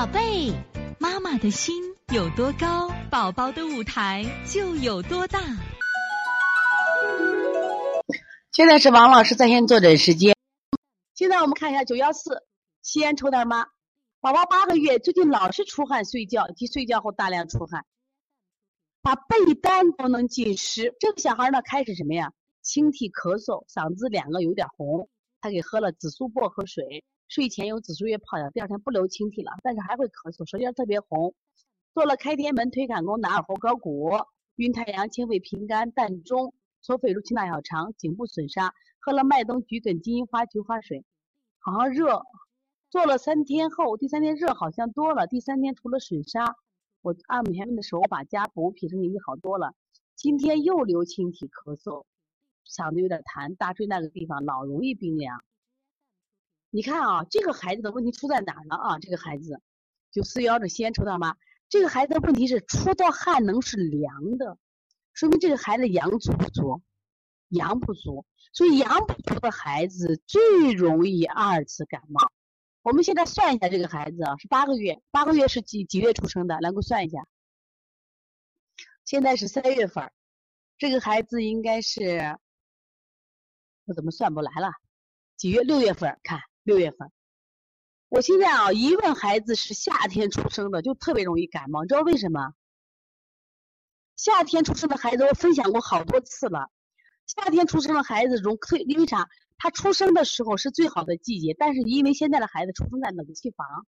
宝贝，妈妈的心有多高，宝宝的舞台就有多大。现在是王老师在线坐诊时间。现在我们看一下九幺四西安抽点妈，宝宝八个月，最近老是出汗睡觉及睡觉后大量出汗，把被单都能浸湿。这个小孩呢，开始什么呀？清涕咳嗽，嗓子两个有点红。他给喝了紫苏薄荷水，睡前用紫苏叶泡脚，第二天不流清涕了，但是还会咳嗽，舌尖特别红。做了开天门、推坎宫、拿耳后高骨、晕太阳、清肺平肝、膻中、搓肺如清大小肠、颈部损伤。喝了麦冬、桔梗、金银花、菊花水，好像热。做了三天后，第三天热好像多了，第三天除了损伤，我按摩前面的手把加补，脾肾经好多了。今天又流清涕、咳嗽。嗓子有点痰，大椎那个地方老容易冰凉。你看啊，这个孩子的问题出在哪儿呢？啊，这个孩子就四幺的西安抽到吗？这个孩子的问题是出的汗能是凉的，说明这个孩子阳足不足，阳不足，所以阳不足的孩子最容易二次感冒。我们现在算一下，这个孩子啊是八个月，八个月是几几月出生的？来，给我算一下。现在是三月份，这个孩子应该是。我怎么算不来了？几月？六月份，看六月份。我现在啊，一问孩子是夏天出生的，就特别容易感冒，你知道为什么？夏天出生的孩子，我分享过好多次了。夏天出生的孩子容特，因为啥？他出生的时候是最好的季节，但是因为现在的孩子出生在冷气房，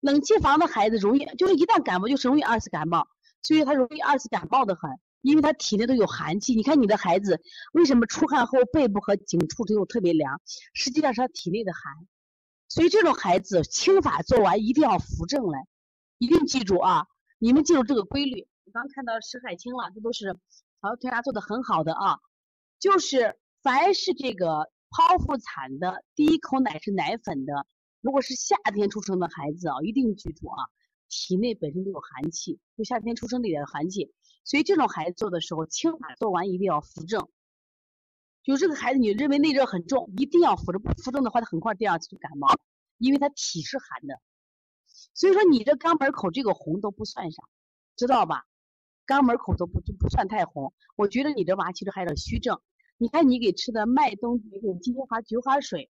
冷气房的孩子容易，就是一旦感冒就是容易二次感冒，所以他容易二次感冒的很。因为他体内都有寒气，你看你的孩子为什么出汗后背部和颈处都有特别凉？实际上是他体内的寒。所以这种孩子清法做完一定要扶正来，一定记住啊！你们记住这个规律。我刚看到石海清了，这都是好推拿做的很好的啊。就是凡是这个剖腹产的，第一口奶是奶粉的，如果是夏天出生的孩子啊，一定记住啊，体内本身就有寒气，就夏天出生里的寒气。所以这种孩子做的时候，清法做完一定要扶正。就这个孩子，你认为内热很重，一定要扶正，不扶正的话，他很快第二次就感冒，因为他体是寒的。所以说你这肛门口这个红都不算上，知道吧？肛门口都不就不算太红。我觉得你这娃其实还有点虚症。你看你给吃的麦冬、这个金银花、菊花水，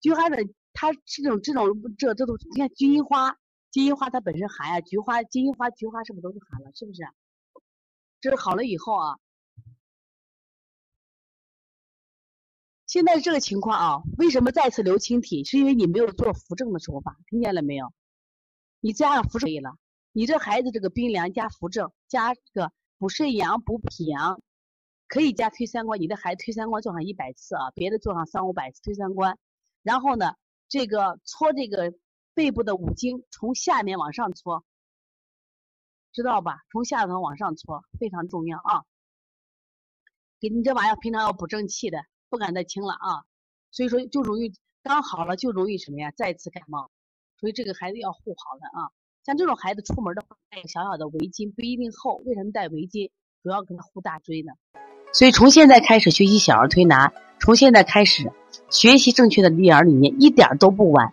菊花的它这种这种这这都你看金银花，金银花它本身寒啊，菊花金银花菊花是不是都是寒了？是不是？这是好了以后啊，现在这个情况啊，为什么再次流清体？是因为你没有做扶正的手法，听见了没有？你加上扶正可以了。你这孩子这个冰凉加扶正加这个补肾阳补脾阳，可以加推三关。你的孩子推三关做上一百次啊，别的做上三五百次推三关。然后呢，这个搓这个背部的五经，从下面往上搓。知道吧？从下头往上搓非常重要啊！给你这娃要平常要补正气的，不敢再轻了啊！所以说就容易刚好了就容易什么呀？再次感冒。所以这个孩子要护好了啊！像这种孩子出门的话，带个小小的围巾，不一定厚。为什么带围巾？主要给他护大椎呢。所以从现在开始学习小儿推拿，从现在开始学习正确的育儿理念，一点都不晚。